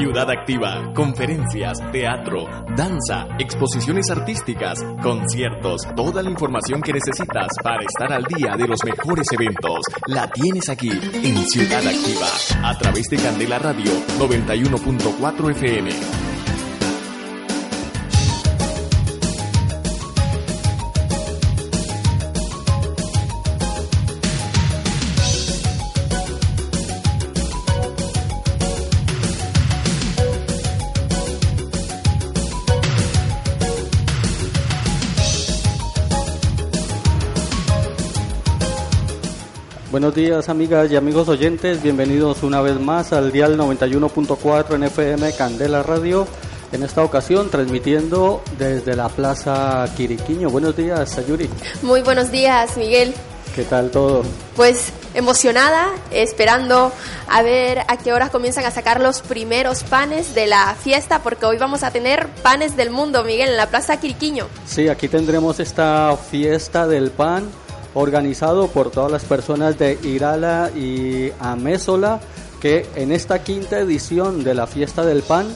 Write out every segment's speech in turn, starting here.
Ciudad Activa, conferencias, teatro, danza, exposiciones artísticas, conciertos, toda la información que necesitas para estar al día de los mejores eventos, la tienes aquí en Ciudad Activa, a través de Candela Radio 91.4 FM. Buenos días amigas y amigos oyentes, bienvenidos una vez más al dial 91.4 en FM Candela Radio, en esta ocasión transmitiendo desde la Plaza Quiriquiño. Buenos días, Sayuri. Muy buenos días, Miguel. ¿Qué tal todo? Pues emocionada, esperando a ver a qué horas comienzan a sacar los primeros panes de la fiesta, porque hoy vamos a tener panes del mundo, Miguel, en la Plaza Quiriquiño. Sí, aquí tendremos esta fiesta del pan organizado por todas las personas de Irala y Amézola que en esta quinta edición de la fiesta del pan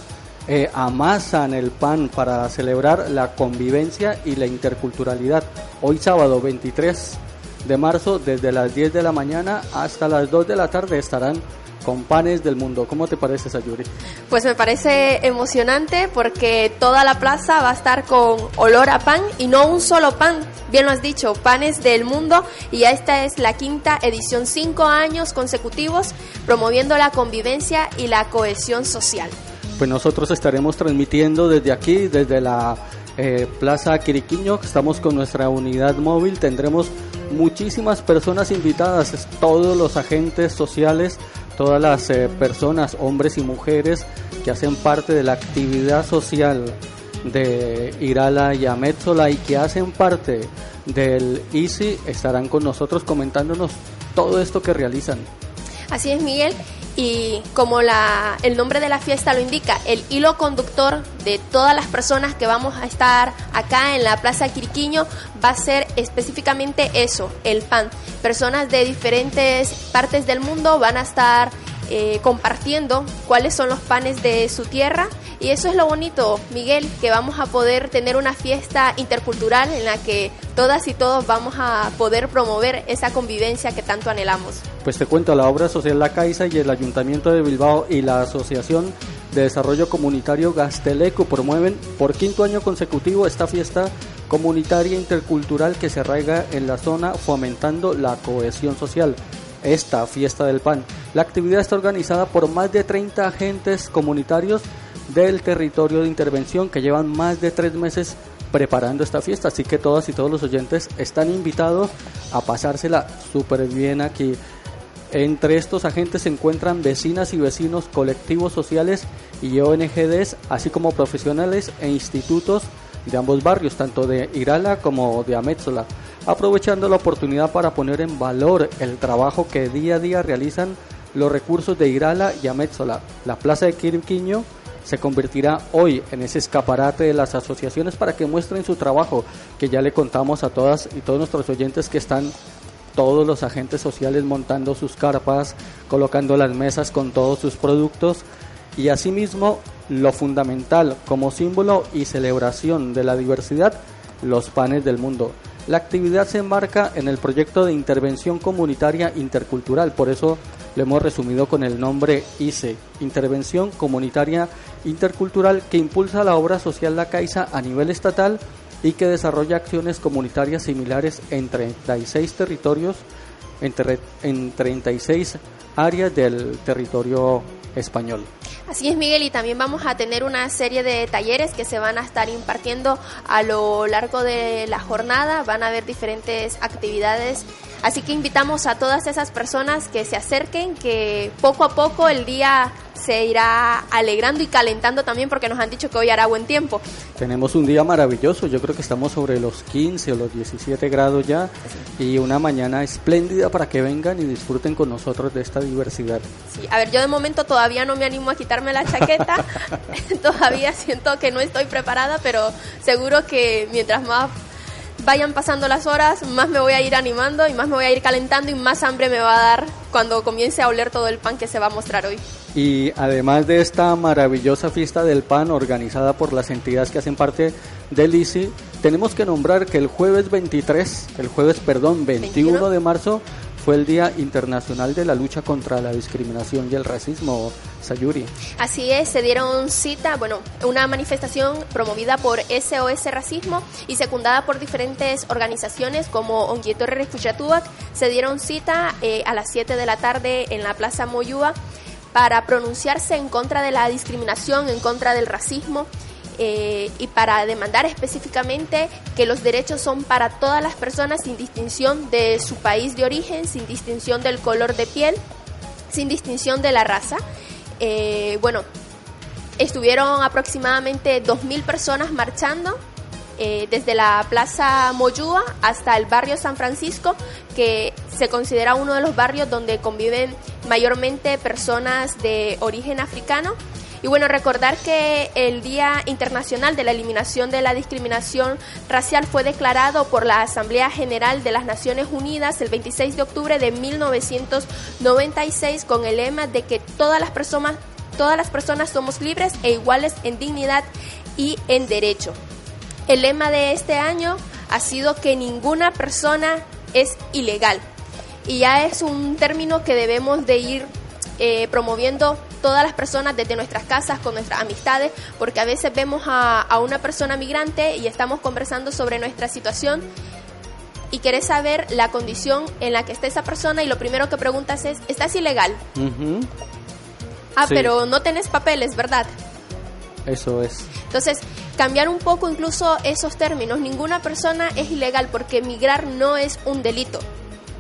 eh, amasan el pan para celebrar la convivencia y la interculturalidad. Hoy sábado 23 de marzo desde las 10 de la mañana hasta las 2 de la tarde estarán con panes del mundo. ¿Cómo te parece, Sayuri? Pues me parece emocionante porque toda la plaza va a estar con olor a pan y no un solo pan, bien lo has dicho, panes del mundo y esta es la quinta edición, cinco años consecutivos promoviendo la convivencia y la cohesión social. Pues nosotros estaremos transmitiendo desde aquí, desde la eh, Plaza Quiriquiño, estamos con nuestra unidad móvil, tendremos muchísimas personas invitadas, todos los agentes sociales todas las eh, personas, hombres y mujeres que hacen parte de la actividad social de Irala y Ametzola y que hacen parte del ICI estarán con nosotros comentándonos todo esto que realizan. Así es, Miguel. Y como la, el nombre de la fiesta lo indica, el hilo conductor de todas las personas que vamos a estar acá en la Plaza Quiriquiño va a ser específicamente eso, el pan. Personas de diferentes partes del mundo van a estar eh, compartiendo cuáles son los panes de su tierra y eso es lo bonito, Miguel, que vamos a poder tener una fiesta intercultural en la que todas y todos vamos a poder promover esa convivencia que tanto anhelamos. Pues te cuento, la obra social La Caixa y el Ayuntamiento de Bilbao y la Asociación de Desarrollo Comunitario Gasteleco promueven por quinto año consecutivo esta fiesta comunitaria intercultural que se arraiga en la zona fomentando la cohesión social esta fiesta del pan. La actividad está organizada por más de 30 agentes comunitarios del territorio de intervención que llevan más de tres meses preparando esta fiesta. Así que todas y todos los oyentes están invitados a pasársela súper bien aquí. Entre estos agentes se encuentran vecinas y vecinos, colectivos sociales y ONGDs, así como profesionales e institutos de ambos barrios, tanto de Irala como de Amétzola, aprovechando la oportunidad para poner en valor el trabajo que día a día realizan los recursos de Irala y Amétzola. La plaza de Quirquiño se convertirá hoy en ese escaparate de las asociaciones para que muestren su trabajo, que ya le contamos a todas y todos nuestros oyentes que están todos los agentes sociales montando sus carpas, colocando las mesas con todos sus productos y asimismo lo fundamental como símbolo y celebración de la diversidad, los panes del mundo. La actividad se enmarca en el proyecto de intervención comunitaria intercultural, por eso lo hemos resumido con el nombre ICE, Intervención Comunitaria Intercultural, que impulsa la obra social La Caixa a nivel estatal y que desarrolla acciones comunitarias similares en 36 territorios, en, 36 áreas del territorio español. Así es, Miguel, y también vamos a tener una serie de talleres que se van a estar impartiendo a lo largo de la jornada. Van a haber diferentes actividades Así que invitamos a todas esas personas que se acerquen, que poco a poco el día se irá alegrando y calentando también porque nos han dicho que hoy hará buen tiempo. Tenemos un día maravilloso, yo creo que estamos sobre los 15 o los 17 grados ya y una mañana espléndida para que vengan y disfruten con nosotros de esta diversidad. Sí, a ver, yo de momento todavía no me animo a quitarme la chaqueta, todavía siento que no estoy preparada, pero seguro que mientras más vayan pasando las horas, más me voy a ir animando y más me voy a ir calentando y más hambre me va a dar cuando comience a oler todo el pan que se va a mostrar hoy. Y además de esta maravillosa fiesta del pan organizada por las entidades que hacen parte del ICI, tenemos que nombrar que el jueves 23, el jueves, perdón, 21, 21. de marzo fue el Día Internacional de la Lucha contra la Discriminación y el Racismo, Sayuri. Así es, se dieron cita, bueno, una manifestación promovida por SOS Racismo y secundada por diferentes organizaciones como Onguieto Refugiatuac, se dieron cita eh, a las 7 de la tarde en la Plaza Moyúa para pronunciarse en contra de la discriminación, en contra del racismo eh, y para demandar específicamente que los derechos son para todas las personas sin distinción de su país de origen, sin distinción del color de piel, sin distinción de la raza. Eh, bueno, estuvieron aproximadamente 2.000 personas marchando eh, desde la Plaza Moyúa hasta el barrio San Francisco, que se considera uno de los barrios donde conviven mayormente personas de origen africano y bueno, recordar que el Día Internacional de la Eliminación de la Discriminación Racial fue declarado por la Asamblea General de las Naciones Unidas el 26 de octubre de 1996 con el lema de que todas las personas, todas las personas somos libres e iguales en dignidad y en derecho. El lema de este año ha sido que ninguna persona es ilegal. Y ya es un término que debemos de ir eh, promoviendo todas las personas desde nuestras casas, con nuestras amistades, porque a veces vemos a, a una persona migrante y estamos conversando sobre nuestra situación y querés saber la condición en la que está esa persona y lo primero que preguntas es, ¿estás ilegal? Ah, Sí. pero no tenés papeles, ¿verdad? Eso es. Entonces, cambiar un poco incluso esos términos. Ninguna persona es ilegal porque migrar no es un delito.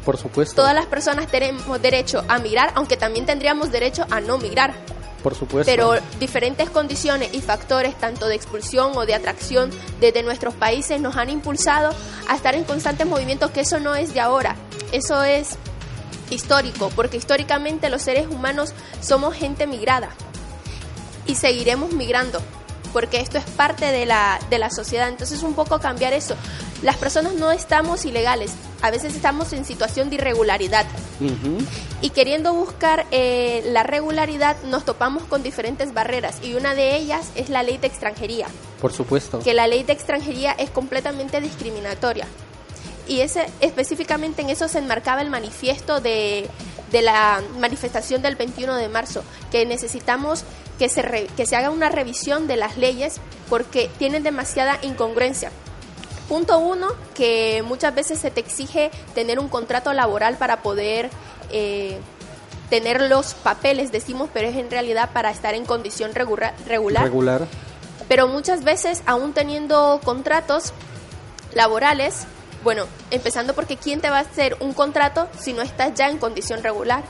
Por supuesto. Todas las personas tenemos derecho a migrar, aunque también tendríamos derecho a no migrar. Por supuesto. Pero diferentes condiciones y factores, tanto de expulsión o de atracción desde nuestros países, nos han impulsado a estar en constante movimiento, que eso no es de ahora, eso es histórico, porque históricamente los seres humanos somos gente migrada y seguiremos migrando, porque esto es parte de la, de la sociedad. Entonces un poco cambiar eso. Las personas no estamos ilegales, a veces estamos en situación de irregularidad y queriendo buscar eh, la regularidad nos topamos con diferentes barreras y una de ellas es la ley de extranjería, Por supuesto. que la ley de extranjería es completamente discriminatoria. Y ese, específicamente en eso se enmarcaba el manifiesto de, de la manifestación del 21 de marzo, que necesitamos que se, re- que se haga una revisión de las leyes porque tienen demasiada incongruencia. Punto uno, que muchas veces se te exige tener un contrato laboral para poder eh, tener los papeles, decimos, pero es en realidad para estar en condición regula- regular. Regular. Pero muchas veces, aún teniendo contratos laborales, bueno, empezando porque ¿quién te va a hacer un contrato si no estás ya en condición regular?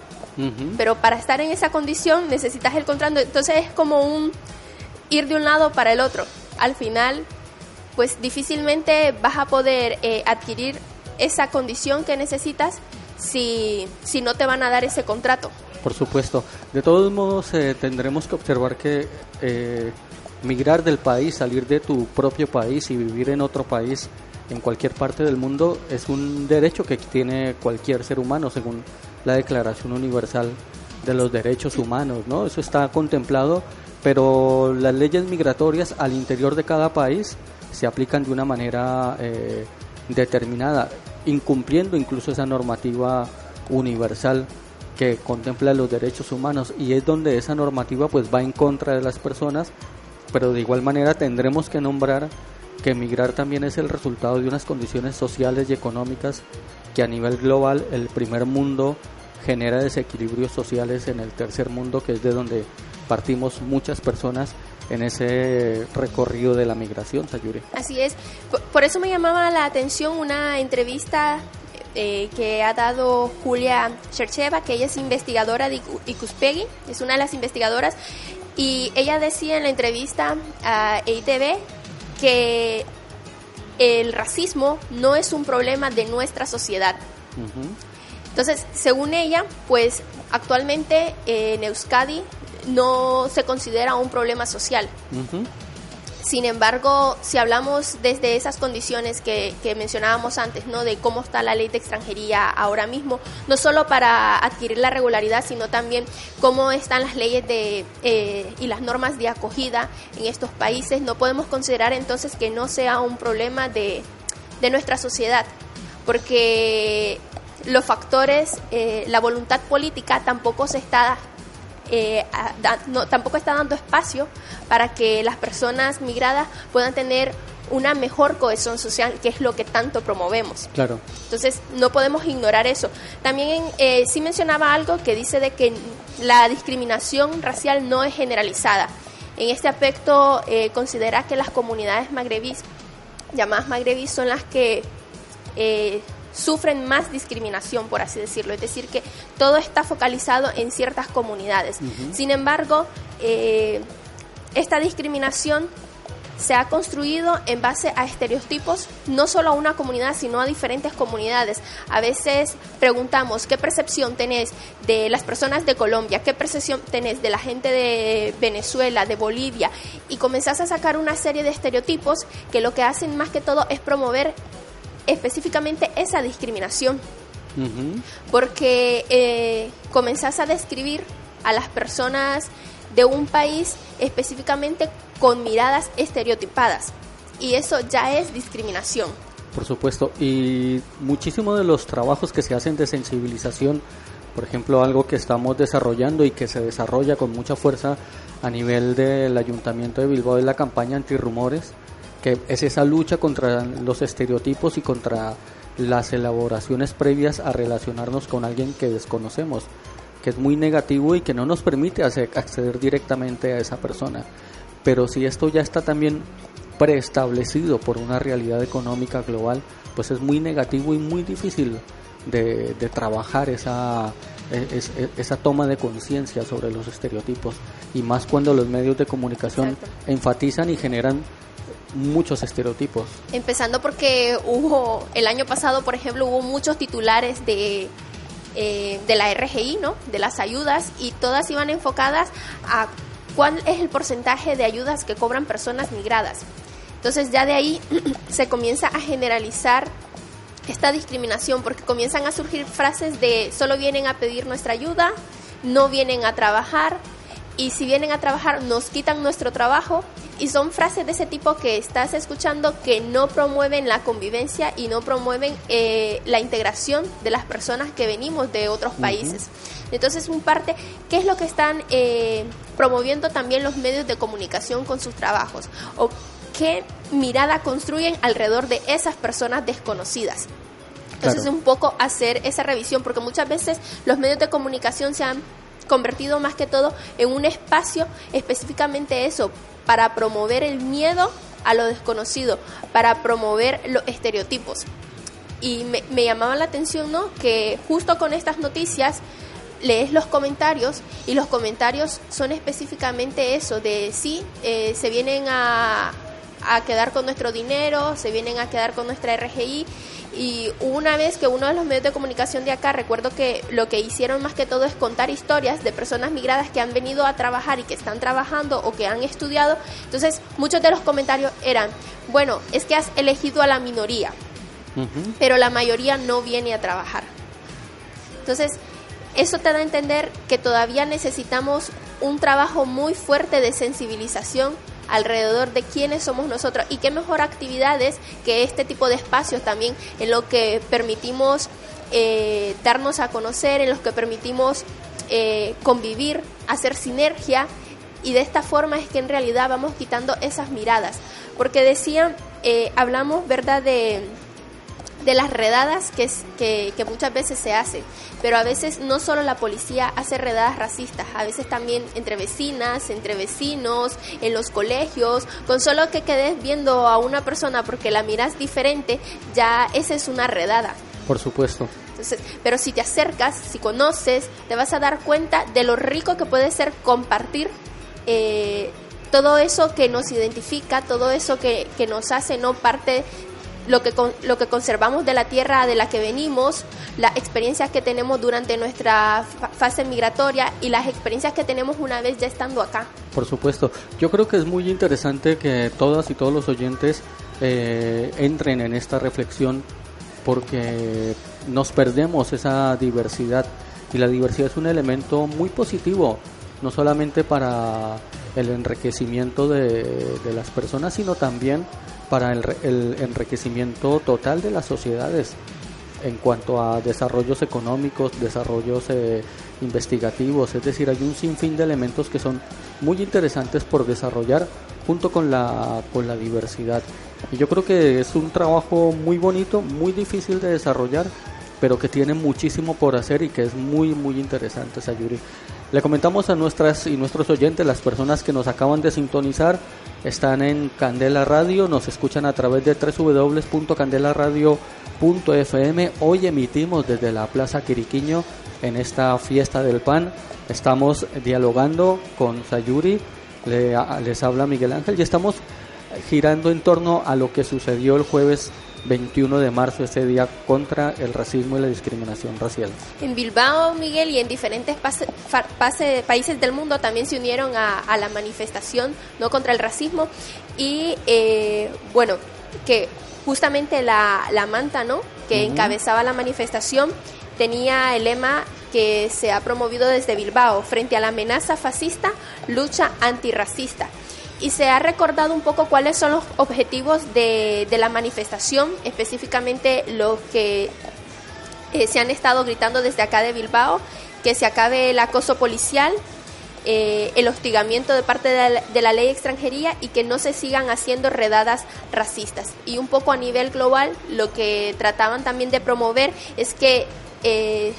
Pero para estar en esa condición necesitas el contrato, entonces es como un ir de un lado para el otro. Al final, pues difícilmente vas a poder eh, adquirir esa condición que necesitas si, si no te van a dar ese contrato. Por supuesto. De todos modos, eh, tendremos que observar que eh, migrar del país, salir de tu propio país y vivir en otro país, en cualquier parte del mundo, es un derecho que tiene cualquier ser humano, según la Declaración Universal de los Derechos Humanos, ¿no? Eso está contemplado, pero las leyes migratorias al interior de cada país se aplican de una manera eh, determinada, incumpliendo incluso esa normativa universal que contempla los derechos humanos. Y es donde esa normativa pues va en contra de las personas, pero de igual manera tendremos que nombrar que emigrar también es el resultado de unas condiciones sociales y económicas que a nivel global el primer mundo genera desequilibrios sociales en el tercer mundo, que es de donde partimos muchas personas en ese recorrido de la migración, Sayuri. Así es. Por, eso me llamaba la atención una entrevista eh, que ha dado Julia Chercheva, que ella es investigadora de Icu- Icuspegui, es una de las investigadoras, y ella decía en la entrevista a EITV que el racismo no es un problema de nuestra sociedad. Entonces, según ella, pues actualmente eh, en Euskadi no se considera un problema social. Sin embargo, si hablamos desde esas condiciones que, mencionábamos antes, ¿no? de cómo está la ley de extranjería ahora mismo, no solo para adquirir la regularidad, sino también cómo están las leyes de, eh, y las normas de acogida en estos países, no podemos considerar entonces que no sea un problema de, de nuestra sociedad, porque los factores, eh, la voluntad política tampoco se está eh, no, tampoco está dando espacio para que las personas migradas puedan tener una mejor cohesión social, que es lo que tanto promovemos. Claro. Entonces, no podemos ignorar eso. También eh, sí mencionaba algo que dice de que la discriminación racial no es generalizada. En este aspecto, eh, considera que las comunidades magrebís, llamadas magrebís, son las que eh, sufren más discriminación, por así decirlo. Es decir, que todo está focalizado en ciertas comunidades. Sin embargo, eh, esta discriminación se ha construido en base a estereotipos, no solo a una comunidad, sino a diferentes comunidades. A veces preguntamos, ¿qué percepción tenés de las personas de Colombia? ¿Qué percepción tenés de la gente de Venezuela, de Bolivia? Y comenzás a sacar una serie de estereotipos que lo que hacen más que todo es promover específicamente esa discriminación. Porque eh, comenzás a describir a las personas de un país específicamente con miradas estereotipadas. Y eso ya es discriminación. Por supuesto. Y muchísimos de los trabajos que se hacen de sensibilización, por ejemplo, algo que estamos desarrollando y que se desarrolla con mucha fuerza a nivel del Ayuntamiento de Bilbao es la campaña antirrumores que es esa lucha contra los estereotipos y contra las elaboraciones previas a relacionarnos con alguien que desconocemos, que es muy negativo y que no nos permite acceder directamente a esa persona. Pero si esto ya está también preestablecido por una realidad económica global, pues es muy negativo y muy difícil de, trabajar esa, e, e, esa toma de conciencia sobre los estereotipos y más cuando los medios de comunicación enfatizan y generan muchos estereotipos. Empezando porque hubo, el año pasado, por ejemplo, hubo muchos titulares de, eh, de la RGI, ¿no? De las ayudas y todas iban enfocadas a cuál es el porcentaje de ayudas que cobran personas migradas. Entonces ya de ahí se comienza a generalizar esta discriminación porque comienzan a surgir frases de solo vienen a pedir nuestra ayuda, no vienen a trabajar y si vienen a trabajar nos quitan nuestro trabajo y son frases de ese tipo que estás escuchando que no promueven la convivencia y no promueven eh, la integración de las personas que venimos de otros países. Entonces, un parte, ¿qué es lo que están eh, promoviendo también los medios de comunicación con sus trabajos? ¿O qué mirada construyen alrededor de esas personas desconocidas? Entonces, un poco hacer esa revisión, porque muchas veces los medios de comunicación se han convertido más que todo en un espacio específicamente eso, para promover el miedo a lo desconocido, para promover los estereotipos. Y me, llamaba la atención, ¿no? Que justo con estas noticias lees los comentarios y los comentarios son específicamente eso, de sí, eh, se vienen a, a quedar con nuestro dinero, se vienen a quedar con nuestra RGI y una vez que uno de los medios de comunicación de acá, recuerdo que lo que hicieron más que todo es contar historias de personas migradas que han venido a trabajar y que están trabajando o que han estudiado. Entonces, muchos de los comentarios eran, bueno, es que has elegido a la minoría, pero la mayoría no viene a trabajar. Entonces, eso te da a entender que todavía necesitamos un trabajo muy fuerte de sensibilización alrededor de quiénes somos nosotros y qué mejor actividades que este tipo de espacios también en lo que permitimos eh, darnos a conocer, en los que permitimos eh, convivir, hacer sinergia y de esta forma es que en realidad vamos quitando esas miradas. Porque decían, eh, hablamos, ¿verdad?, de de las redadas que, que, muchas veces se hacen, pero a veces no solo la policía hace redadas racistas, a veces también entre vecinas, entre vecinos, en los colegios, con solo que quedes viendo a una persona porque la miras diferente, ya esa es una redada. Por supuesto. Entonces, pero si te acercas, si conoces, te vas a dar cuenta de lo rico que puede ser compartir eh, todo eso que nos identifica, todo eso que, que nos hace no parte lo que, lo que conservamos de la tierra de la que venimos, las experiencias que tenemos durante nuestra fase migratoria y las experiencias que tenemos una vez ya estando acá. Por supuesto, yo creo que es muy interesante que todas y todos los oyentes eh, entren en esta reflexión porque nos perdemos esa diversidad y la diversidad es un elemento muy positivo, no solamente para el enriquecimiento de, las personas, sino también para el, el, enriquecimiento total de las sociedades en cuanto a desarrollos económicos, desarrollos eh, investigativos, es decir, hay un sinfín de elementos que son muy interesantes por desarrollar junto con la, con la diversidad. Y yo creo que es un trabajo muy bonito, muy difícil de desarrollar, pero que tiene muchísimo por hacer y que es muy, muy interesante, Sayuri. Le comentamos a nuestras y nuestros oyentes, las personas que nos acaban de sintonizar, están en Candela Radio, nos escuchan a través de www.candelaradio.fm. Hoy emitimos desde la Plaza Quiriquiño en esta fiesta del pan. Estamos dialogando con Sayuri, les habla Miguel Ángel y estamos girando en torno a lo que sucedió el jueves 21 de marzo, ese día contra el racismo y la discriminación racial. En Bilbao, Miguel, y en diferentes países del mundo también se unieron a, la manifestación no contra el racismo. Y eh, bueno, que justamente la, manta no que encabezaba la manifestación tenía el lema que se ha promovido desde Bilbao frente a la amenaza fascista, lucha antirracista y se ha recordado un poco cuáles son los objetivos de, la manifestación, específicamente los que eh, se han estado gritando desde acá de Bilbao, que se acabe el acoso policial, eh, el hostigamiento de parte de la, ley extranjería y que no se sigan haciendo redadas racistas. Y un poco a nivel global, lo que trataban también de promover es que eh,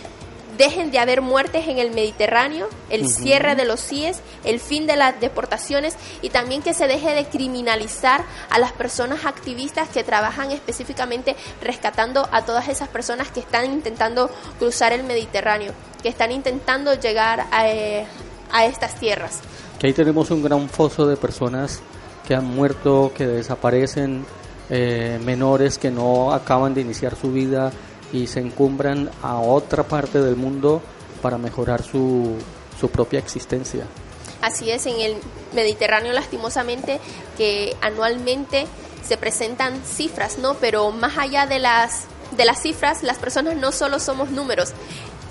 dejen de haber muertes en el Mediterráneo, el cierre de los CIES, el fin de las deportaciones y también que se deje de criminalizar a las personas activistas que trabajan específicamente rescatando a todas esas personas que están intentando cruzar el Mediterráneo, que están intentando llegar a, eh, estas tierras. Que ahí tenemos un gran foso de personas que han muerto, que desaparecen, eh, menores que no acaban de iniciar su vida y se encumbran a otra parte del mundo para mejorar su, su propia existencia. Así es, en el Mediterráneo lastimosamente que anualmente se presentan cifras, ¿no? Pero más allá de las de las cifras, las personas no solo somos números,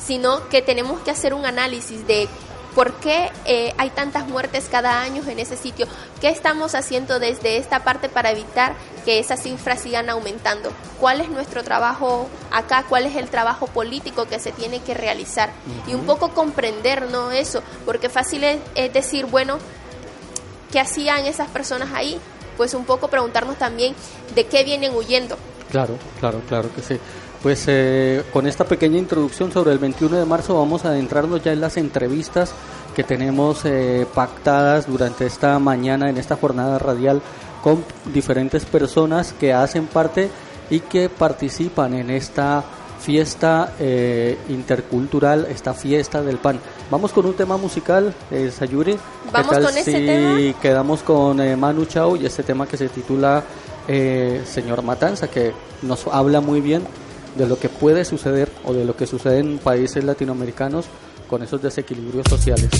sino que tenemos que hacer un análisis de ¿Por qué eh, hay tantas muertes cada año en ese sitio? ¿Qué estamos haciendo desde esta parte para evitar que esas cifras sigan aumentando? ¿Cuál es nuestro trabajo acá? ¿Cuál es el trabajo político que se tiene que realizar? Y un poco comprender, ¿no? Eso, porque fácil es, decir, bueno, ¿qué hacían esas personas ahí? Pues un poco preguntarnos también de qué vienen huyendo. Claro, claro, claro que sí. Pues eh, con esta pequeña introducción sobre el 21 de marzo vamos a adentrarnos ya en las entrevistas que tenemos eh, pactadas durante esta mañana en esta jornada radial con diferentes personas que hacen parte y que participan en esta fiesta eh, intercultural, esta fiesta del pan. Vamos con un tema musical, Sayuri. Vamos con ese tema. quedamos con Manu Chao y este tema que se titula Señor Matanza, que nos habla muy bien de lo que puede suceder o de lo que sucede en países latinoamericanos con esos desequilibrios sociales.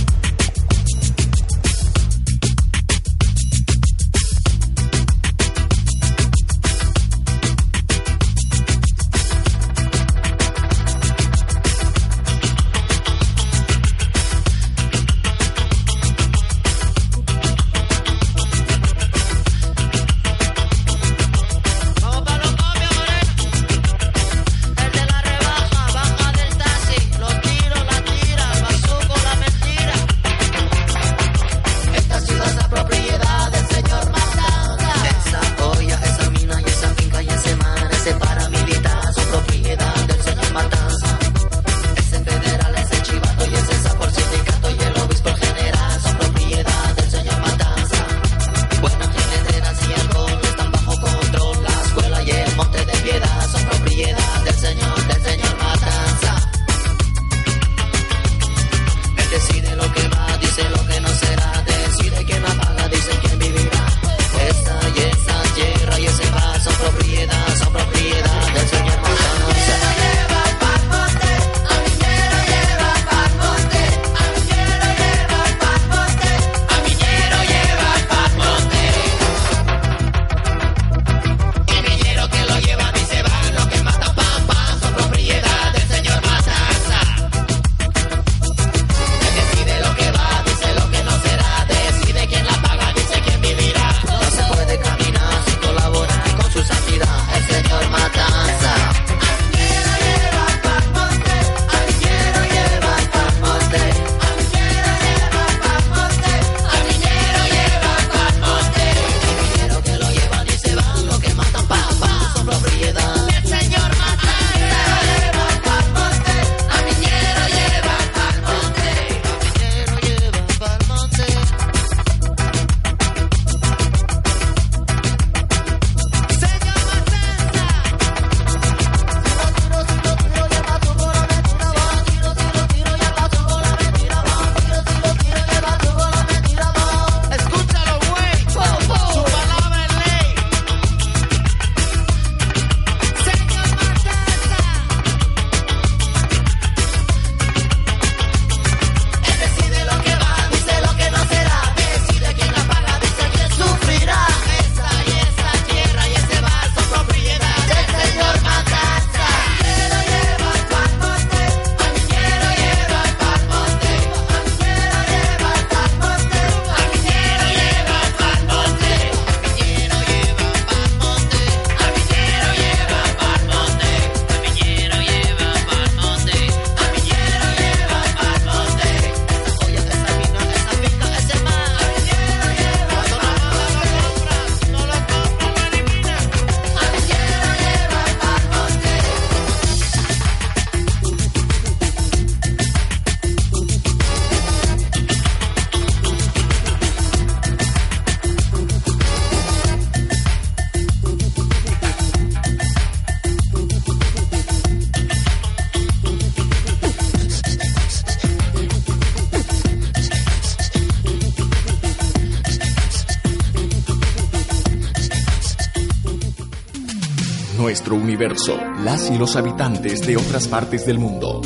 Las y los habitantes de otras partes del mundo.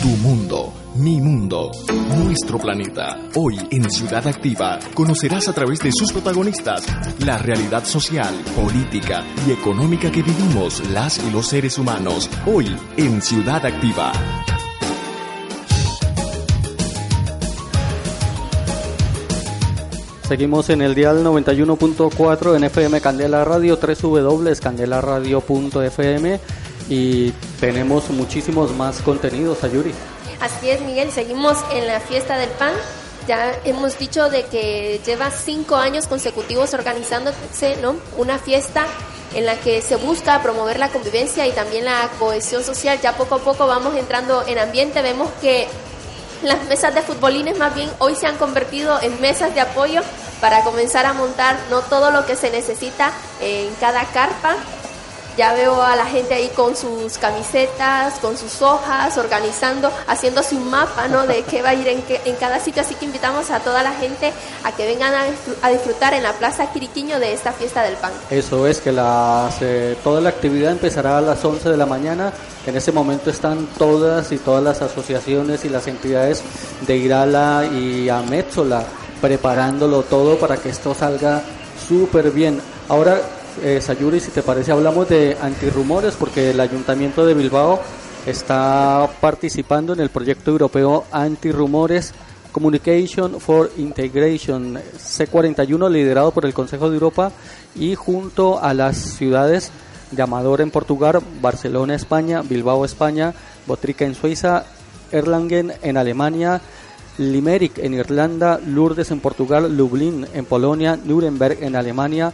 Tu mundo, mi mundo, nuestro planeta. Hoy en Ciudad Activa conocerás a través de sus protagonistas la realidad social, política y económica que vivimos las y los seres humanos. Hoy en Ciudad Activa. Seguimos en el dial 91.4 en FM Candela Radio, 3W candelaradio.fm y tenemos muchísimos más contenidos, Ayuri. Así es, Miguel, seguimos en la fiesta del pan. Ya hemos dicho de que lleva cinco años consecutivos organizándose ¿no? una fiesta en la que se busca promover la convivencia y también la cohesión social. Ya poco a poco vamos entrando en ambiente, vemos que las mesas de futbolines más bien hoy se han convertido en mesas de apoyo para comenzar a montar no todo lo que se necesita en cada carpa. Ya veo a la gente ahí con sus camisetas, con sus hojas, organizando, haciéndose un mapa ¿no? de qué va a ir en, en cada sitio. Así que invitamos a toda la gente a que vengan a, disfrutar en la Plaza Quiriquiño de esta fiesta del pan. Eso es, que las, eh, toda la actividad empezará a las 11 de la mañana. En ese momento están todas y todas las asociaciones y las entidades de Irala y Amétzola preparándolo todo para que esto salga súper bien. Ahora, eh, Sayuri, si te parece, hablamos de antirrumores porque el Ayuntamiento de Bilbao está participando en el proyecto europeo Antirrumores Communication for Integration C41 liderado por el Consejo de Europa y junto a las ciudades de Amador en Portugal, Barcelona España, Bilbao España, Botrica en Suiza, Erlangen en Alemania, Limerick en Irlanda, Lourdes en Portugal, Lublin en Polonia, Nuremberg en Alemania,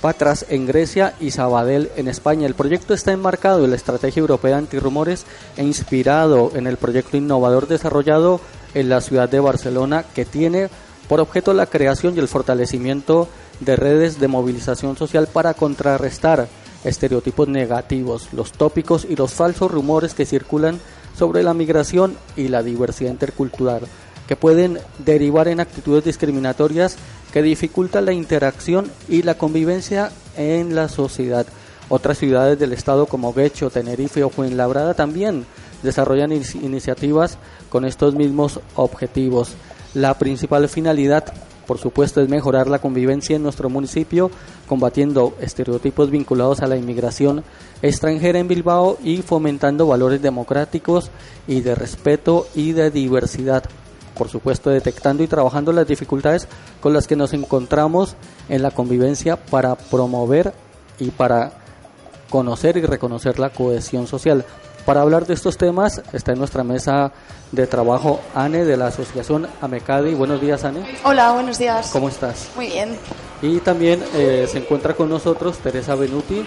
Patras en Grecia y Sabadell en España. El proyecto está enmarcado en la Estrategia Europea Antirrumores e inspirado en el proyecto innovador desarrollado en la ciudad de Barcelona que tiene por objeto la creación y el fortalecimiento de redes de movilización social para contrarrestar estereotipos negativos, los tópicos y los falsos rumores que circulan sobre la migración y la diversidad intercultural que pueden derivar en actitudes discriminatorias que dificultan la interacción y la convivencia en la sociedad. Otras ciudades del estado como Guecho, Tenerife o Fuenlabrada también desarrollan iniciativas con estos mismos objetivos. La principal finalidad, por supuesto, es mejorar la convivencia en nuestro municipio, combatiendo estereotipos vinculados a la inmigración extranjera en Bilbao y fomentando valores democráticos y de respeto y de diversidad por supuesto detectando y trabajando las dificultades con las que nos encontramos en la convivencia para promover y para conocer y reconocer la cohesión social. Para hablar de estos temas está en nuestra mesa de trabajo Ane de la Asociación Amecadi. Buenos días, Ane. Hola, buenos días. ¿Cómo estás? Muy bien. Y también eh, se encuentra con nosotros Teresa Benuti.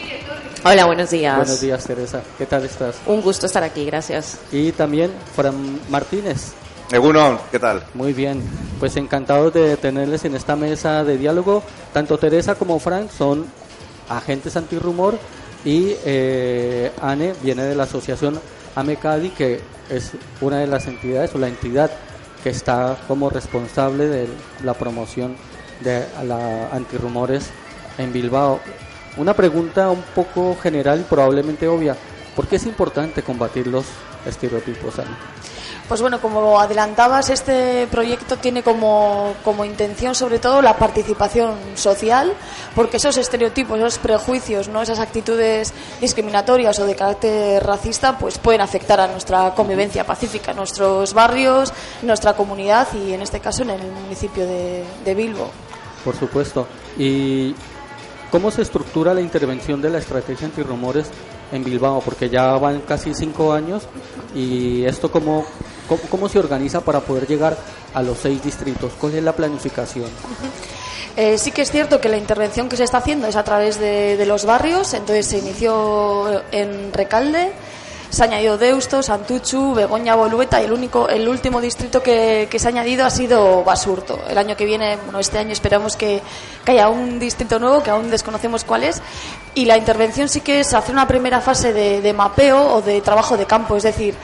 Hola, buenos días. Buenos días, Teresa. ¿Qué tal estás? Un gusto estar aquí, gracias. Y también Fran Martínez. Egunon, ¿qué tal? Muy bien, pues encantados de tenerles en esta mesa de diálogo. Tanto Teresa como Frank son agentes antirrumor y eh, Anne viene de la asociación AMECADI, que es una de las entidades o la entidad que está como responsable de la promoción de la antirrumores en Bilbao. Una pregunta un poco general y probablemente obvia. ¿Por qué es importante combatir los estereotipos? Pues bueno, como adelantabas, este proyecto tiene como, intención sobre todo la participación social, porque esos estereotipos, esos prejuicios, ¿no? esas actitudes discriminatorias o de carácter racista, pues pueden afectar a nuestra convivencia pacífica nuestros barrios, nuestra comunidad y en este caso en el municipio de, de Bilbo. Por supuesto. ¿Y cómo se estructura la intervención de la estrategia antirrumores en Bilbao? Porque ya van casi cinco años y esto cómo ¿Cómo, se organiza para poder llegar a los seis distritos? ¿Cuál es la planificación? Eh, sí que es cierto que la intervención que se está haciendo es a través de, los barrios, entonces se inició en Recalde, se ha añadido Deusto, Santuchu, Begoña, Bolueta y el único, el último distrito que, se ha añadido ha sido Basurto. El año que viene, bueno, este año esperamos que, haya un distrito nuevo que aún desconocemos cuál es y la intervención sí que es hacer una primera fase de, de mapeo o de trabajo de campo, es decir,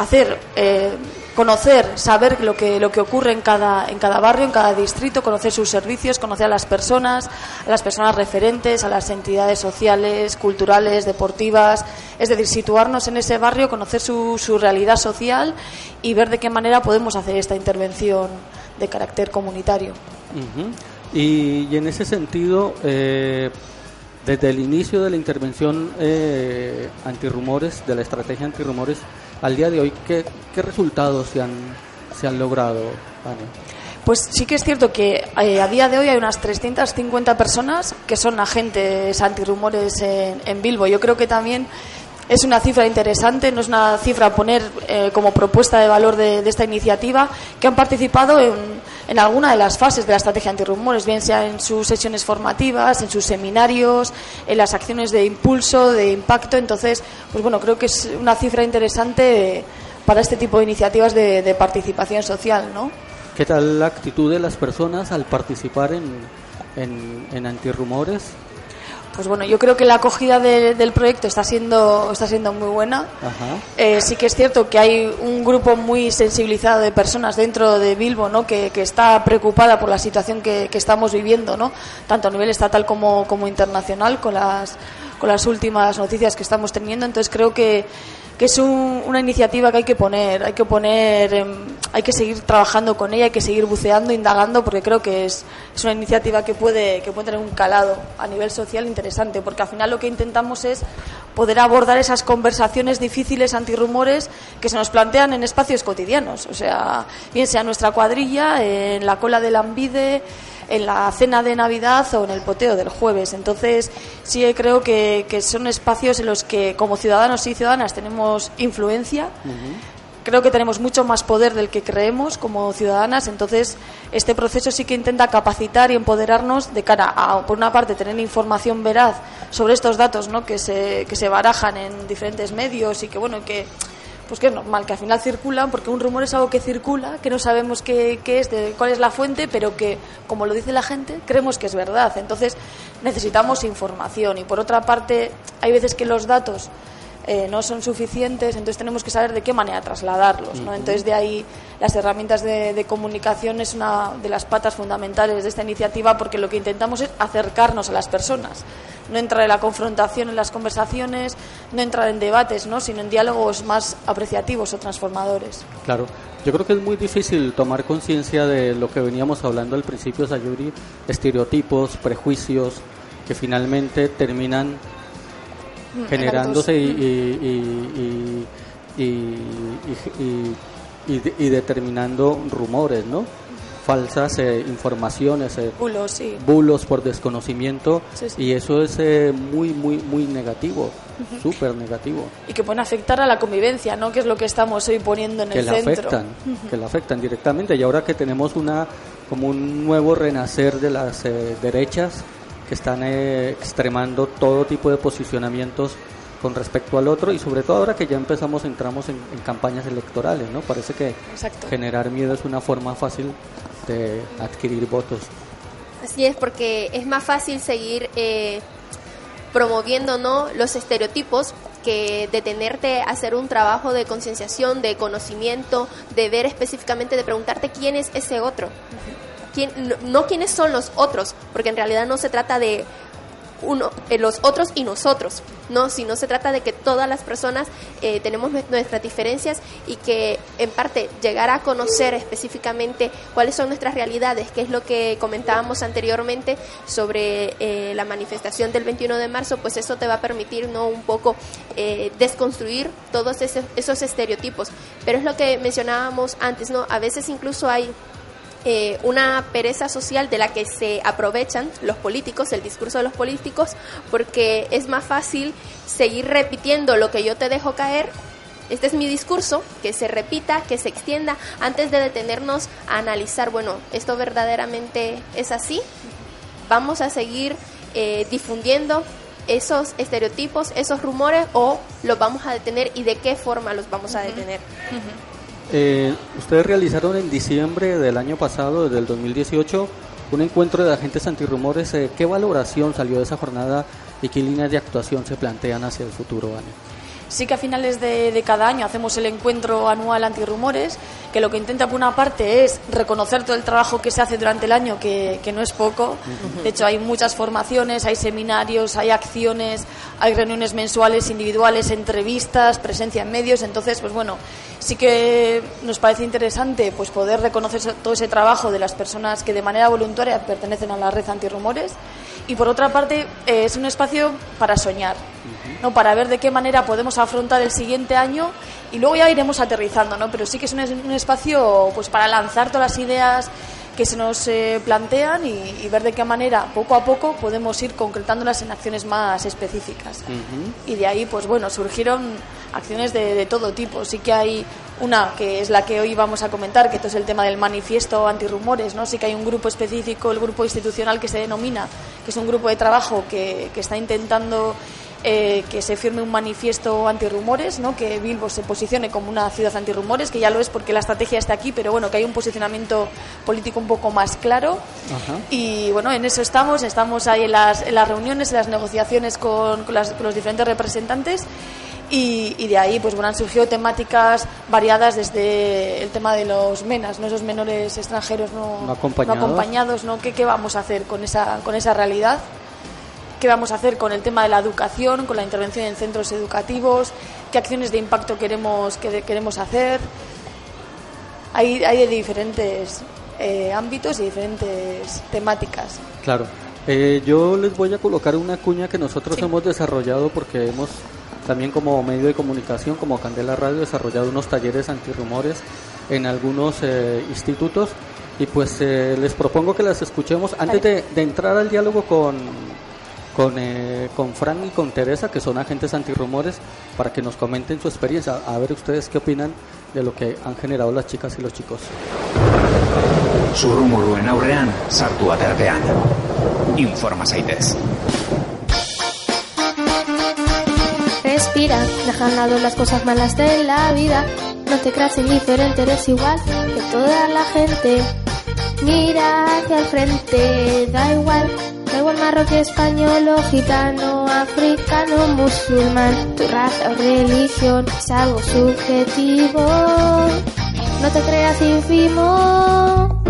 hacer eh, conocer, saber lo que, lo que ocurre en cada, en cada barrio, en cada distrito, conocer sus servicios, conocer a las personas, a las personas referentes, a las entidades sociales, culturales, deportivas, es decir, situarnos en ese barrio, conocer su, su realidad social y ver de qué manera podemos hacer esta intervención de carácter comunitario. y, y, en ese sentido, eh, desde el inicio de la intervención eh, antirrumores, de la estrategia antirrumores, al día de hoy, ¿qué, resultados se han, se han logrado, Pues sí que es cierto que eh, a día de hoy hay unas 350 personas que son agentes antirrumores en, en Bilbo. Yo creo que también es una cifra interesante, no es una cifra a poner eh, como propuesta de valor de, de, esta iniciativa, que han participado en, alguna de las fases de la estrategia antirrumores, bien sea en sus sesiones formativas, en sus seminarios, en las acciones de impulso, de impacto. Entonces, pues bueno, creo que es una cifra interesante para este tipo de iniciativas de, de participación social, ¿no? ¿Qué tal la actitud de las personas al participar en, en, en antirrumores? Pues bueno, yo creo que la acogida de, del proyecto está siendo, está siendo muy buena. Eh, sí que es cierto que hay un grupo muy sensibilizado de personas dentro de Bilbo ¿no? que, que está preocupada por la situación que, que, estamos viviendo, ¿no? tanto a nivel estatal como, como internacional, con las, con las últimas noticias que estamos teniendo. Entonces creo que que es un, una iniciativa que hay que poner, hay que poner, hay que seguir trabajando con ella, hay que seguir buceando, indagando, porque creo que es, es una iniciativa que puede, que puede tener un calado a nivel social interesante, porque al final lo que intentamos es poder abordar esas conversaciones difíciles antirrumores que se nos plantean en espacios cotidianos, o sea, bien sea nuestra cuadrilla, en la cola del Ambide, en la cena de Navidad o en el poteo del jueves. Entonces, sí creo que, que son espacios en los que como ciudadanos y ciudadanas tenemos influencia. Uh -huh creo que tenemos mucho más poder del que creemos como ciudadanas, entonces este proceso sí que intenta capacitar y empoderarnos de cara a, por una parte, tener información veraz sobre estos datos ¿no? que, se, que se barajan en diferentes medios y que, bueno, que pues que es normal, que al final circulan, porque un rumor es algo que circula, que no sabemos qué, qué, es, de cuál es la fuente, pero que, como lo dice la gente, creemos que es verdad. Entonces, necesitamos información. Y por otra parte, hay veces que los datos eh, no son suficientes, entonces tenemos que saber de qué manera trasladarlos. ¿no? Entonces, de ahí las herramientas de, de, comunicación es una de las patas fundamentales de esta iniciativa porque lo que intentamos es acercarnos a las personas. No entrar en la confrontación en las conversaciones, no entrar en debates, ¿no? sino en diálogos más apreciativos o transformadores. Claro, yo creo que es muy difícil tomar conciencia de lo que veníamos hablando al principio, Sayuri, estereotipos, prejuicios que finalmente terminan generándose y, y, y, y, determinando rumores, ¿no? Falsas eh, informaciones, eh, bulos, sí. bulos por desconocimiento sí, sí. y eso es eh, muy, muy, muy negativo, uh -huh. súper negativo. Y que pueden afectar a la convivencia, ¿no? Que es lo que estamos hoy poniendo en que el la centro. Afectan, uh -huh. Que la afectan directamente y ahora que tenemos una como un nuevo renacer de las derechas que están eh, extremando todo tipo de posicionamientos con respecto al otro y sobre todo ahora que ya empezamos, entramos en, en campañas electorales, ¿no? Parece que Exacto. generar miedo es una forma fácil de adquirir votos. Así es, porque es más fácil seguir eh, promoviendo ¿no? los estereotipos que detenerte a hacer un trabajo de concienciación, de conocimiento, de ver específicamente, de preguntarte quién es ese otro. Uh -huh. ¿Quién, no, quiénes son los otros, porque en realidad no se trata de uno, eh, los otros y nosotros, no, sino se trata de que todas las personas eh, tenemos nuestras diferencias y que en parte llegar a conocer específicamente cuáles son nuestras realidades, que es lo que comentábamos anteriormente sobre eh, la manifestación del 21 de marzo, pues eso te va a permitir no un poco eh, desconstruir todos ese, esos estereotipos. Pero es lo que mencionábamos antes, no, a veces incluso hay eh, una pereza social de la que se aprovechan los políticos, el discurso de los políticos, porque es más fácil seguir repitiendo lo que yo te dejo caer. Este es mi discurso, que se repita, que se extienda, antes de detenernos a analizar, bueno, ¿esto verdaderamente es así? ¿Vamos a seguir eh, difundiendo esos estereotipos, esos rumores, o los vamos a detener y de qué forma los vamos a detener? Uh -huh. Eh, ustedes realizaron en diciembre del año pasado, desde el 2018, un encuentro de agentes antirrumores. Eh, ¿Qué valoración salió de esa jornada y qué líneas de actuación se plantean hacia el futuro, Ana? Sí que a finales de, de cada año hacemos el encuentro anual antirrumores, que lo que intenta por una parte es reconocer todo el trabajo que se hace durante el año, que, que no es poco. De hecho, hay muchas formaciones, hay seminarios, hay acciones, hay reuniones mensuales, individuales, entrevistas, presencia en medios. Entonces, pues bueno, sí que nos parece interesante pues poder reconocer todo ese trabajo de las personas que de manera voluntaria pertenecen a la red antirrumores. Y por otra parte, eh, es un espacio para soñar. ¿No? para ver de qué manera podemos afrontar el siguiente año y luego ya iremos aterrizando, ¿no? pero sí que es un, un espacio pues para lanzar todas las ideas que se nos eh, plantean y, y, ver de qué manera poco a poco podemos ir concretándolas en acciones más específicas. Uh -huh. Y de ahí, pues bueno, surgieron acciones de, de, todo tipo. Sí que hay una que es la que hoy vamos a comentar, que esto es el tema del manifiesto antirrumores, ¿no? Sí que hay un grupo específico, el grupo institucional que se denomina, que es un grupo de trabajo que, que está intentando eh, que se firme un manifiesto antirrumores, ¿no? que Bilbo se posicione como una ciudad antirrumores, que ya lo es porque la estrategia está aquí, pero bueno, que hay un posicionamiento político un poco más claro. Ajá. Y bueno, en eso estamos, estamos ahí en las, en las reuniones, en las negociaciones con, con, las, con los diferentes representantes. Y, y, de ahí pues bueno han surgido temáticas variadas desde el tema de los menas no esos menores extranjeros no, no acompañados, no acompañados ¿no? ¿Qué, ¿Qué, vamos a hacer con esa con esa realidad qué vamos a hacer con el tema de la educación, con la intervención en centros educativos, qué acciones de impacto queremos, que queremos hacer. Hay, hay de diferentes eh, ámbitos y diferentes temáticas. Claro. Eh, yo les voy a colocar una cuña que nosotros sí. hemos desarrollado porque hemos también como medio de comunicación, como Candela Radio, desarrollado unos talleres antirrumores en algunos eh, institutos y pues eh, les propongo que las escuchemos antes de, de entrar al diálogo con, con, eh, con Fran y con Teresa, que son agentes antirrumores, para que nos comenten su experiencia. A ver ustedes qué opinan de lo que han generado las chicas y los chicos. Zurrumurruen aurrean, sartu aterpean. Informa zaitez. Respira, deja a un lado las cosas malas de la vida. No te creas indiferente, eres igual que toda la gente. Mira hacia el frente, da igual Da igual marroquí, español o gitano, africano, musulmán, tu raza o religión es algo subjetivo. No te creas ínfimo.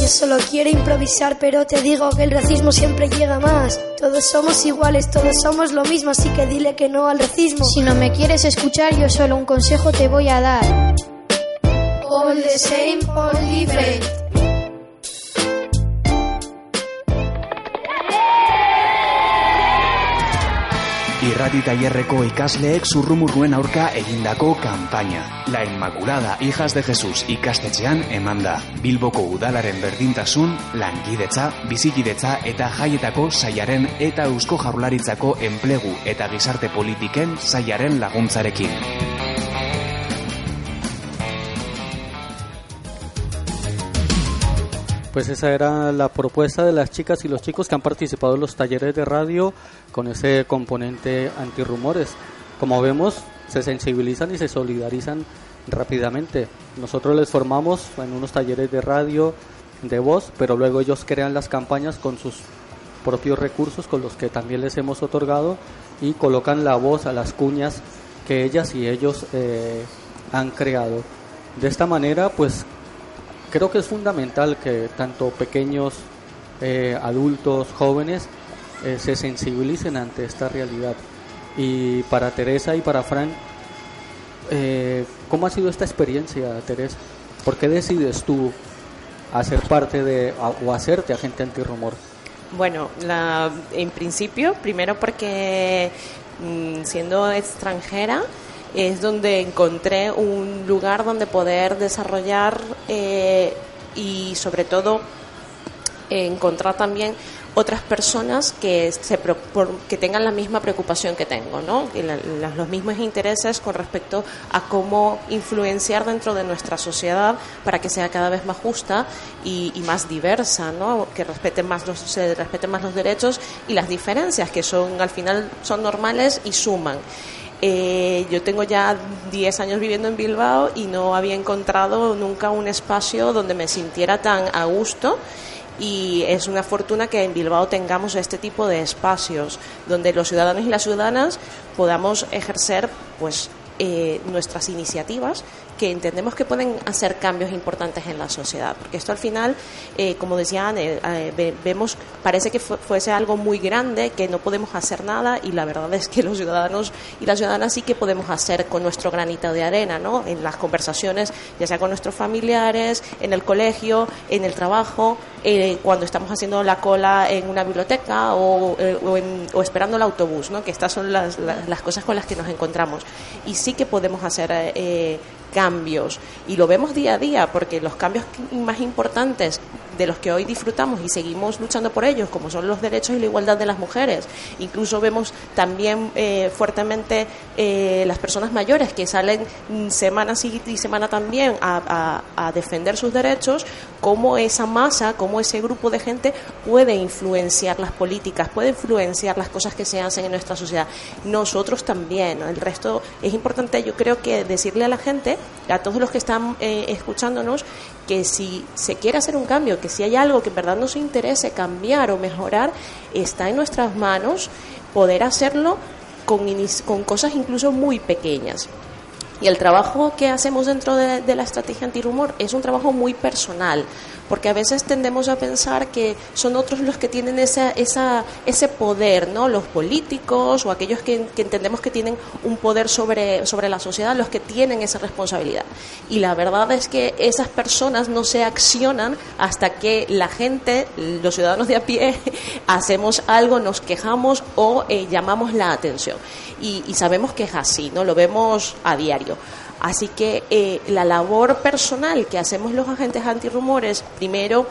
Yo solo quiero improvisar, pero te digo que el racismo siempre llega más. Todos somos iguales, todos somos lo mismo, así que dile que no al racismo. Si no me quieres escuchar, yo solo un consejo te voy a dar. All the same, all different. Irrati tailerreko ikasleek zurrumurruen aurka egindako kanpaina. La Inmaculada Hijas de Jesús ikastetxean eman da. Bilboko udalaren berdintasun, langidetza, bizikidetza eta jaietako saiaren eta eusko jaurlaritzako enplegu eta gizarte politiken saiaren laguntzarekin. Pues esa era la propuesta de las chicas y los chicos que han participado en los talleres de radio con ese componente antirrumores. Como vemos, se sensibilizan y se solidarizan rápidamente. Nosotros les formamos en unos talleres de radio, de voz, pero luego ellos crean las campañas con sus propios recursos, con los que también les hemos otorgado, y colocan la voz a las cuñas que ellas y ellos eh, han creado. De esta manera, pues creo que es fundamental que tanto pequeños, eh, adultos, jóvenes eh, se sensibilicen ante esta realidad. Y para Teresa y para Fran, eh, ¿cómo ha sido esta experiencia, Teresa? ¿Por qué decides tú hacer parte de o hacerte agente antirrumor? Bueno, la, en principio, primero porque mmm, siendo extranjera, es donde encontré un lugar donde poder desarrollar eh, y sobre todo eh, encontrar también otras personas que se que tengan la misma preocupación que tengo, ¿no? Los mismos intereses con respecto a cómo influenciar dentro de nuestra sociedad para que sea cada vez más justa y, más diversa, ¿no? Que respete más los, se respeten más los derechos y las diferencias que son al final son normales y suman. Eh, yo tengo ya 10 años viviendo en Bilbao y no había encontrado nunca un espacio donde me sintiera tan a gusto. Y es una fortuna que en Bilbao tengamos este tipo de espacios donde los ciudadanos y las ciudadanas podamos ejercer pues eh, nuestras iniciativas que entendemos que pueden hacer cambios importantes en la sociedad. Porque esto al final, eh, como decían, eh, vemos, parece que fuese algo muy grande, que no podemos hacer nada y la verdad es que los ciudadanos y las ciudadanas sí que podemos hacer con nuestro granito de arena, ¿no? En las conversaciones, ya sea con nuestros familiares, en el colegio, en el trabajo, cuando estamos haciendo la cola en una biblioteca o, o, esperando el autobús, ¿no? Que estas son las, las, cosas con las que nos encontramos. Y sí que podemos hacer eh, cambios. Y lo vemos día a día porque los cambios más importantes de los que hoy disfrutamos y seguimos luchando por ellos, como son los derechos y la igualdad de las mujeres. Incluso vemos también eh, fuertemente eh, las personas mayores que salen semana y semana también a, a, defender sus derechos, cómo esa masa, cómo ese grupo de gente puede influenciar las políticas, puede influenciar las cosas que se hacen en nuestra sociedad. Nosotros también, el resto es importante, yo creo que decirle a la gente, a todos los que están eh, escuchándonos, que si se quiere hacer un cambio, que si hay algo que en verdad nos interese cambiar o mejorar, está en nuestras manos poder hacerlo con, cosas incluso muy pequeñas. Y el trabajo que hacemos dentro de, de la estrategia antirumor es un trabajo muy personal, porque a veces tendemos a pensar que son otros los que tienen esa, esa, ese poder, ¿no? Los políticos o aquellos que, entendemos que tienen un poder sobre, sobre la sociedad, los que tienen esa responsabilidad. Y la verdad es que esas personas no se accionan hasta que la gente, los ciudadanos de a pie, hacemos algo, nos quejamos o eh, llamamos la atención. Y, y sabemos que es así, ¿no? Lo vemos a diario. Así que eh, la labor personal que hacemos los agentes antirrumores, primero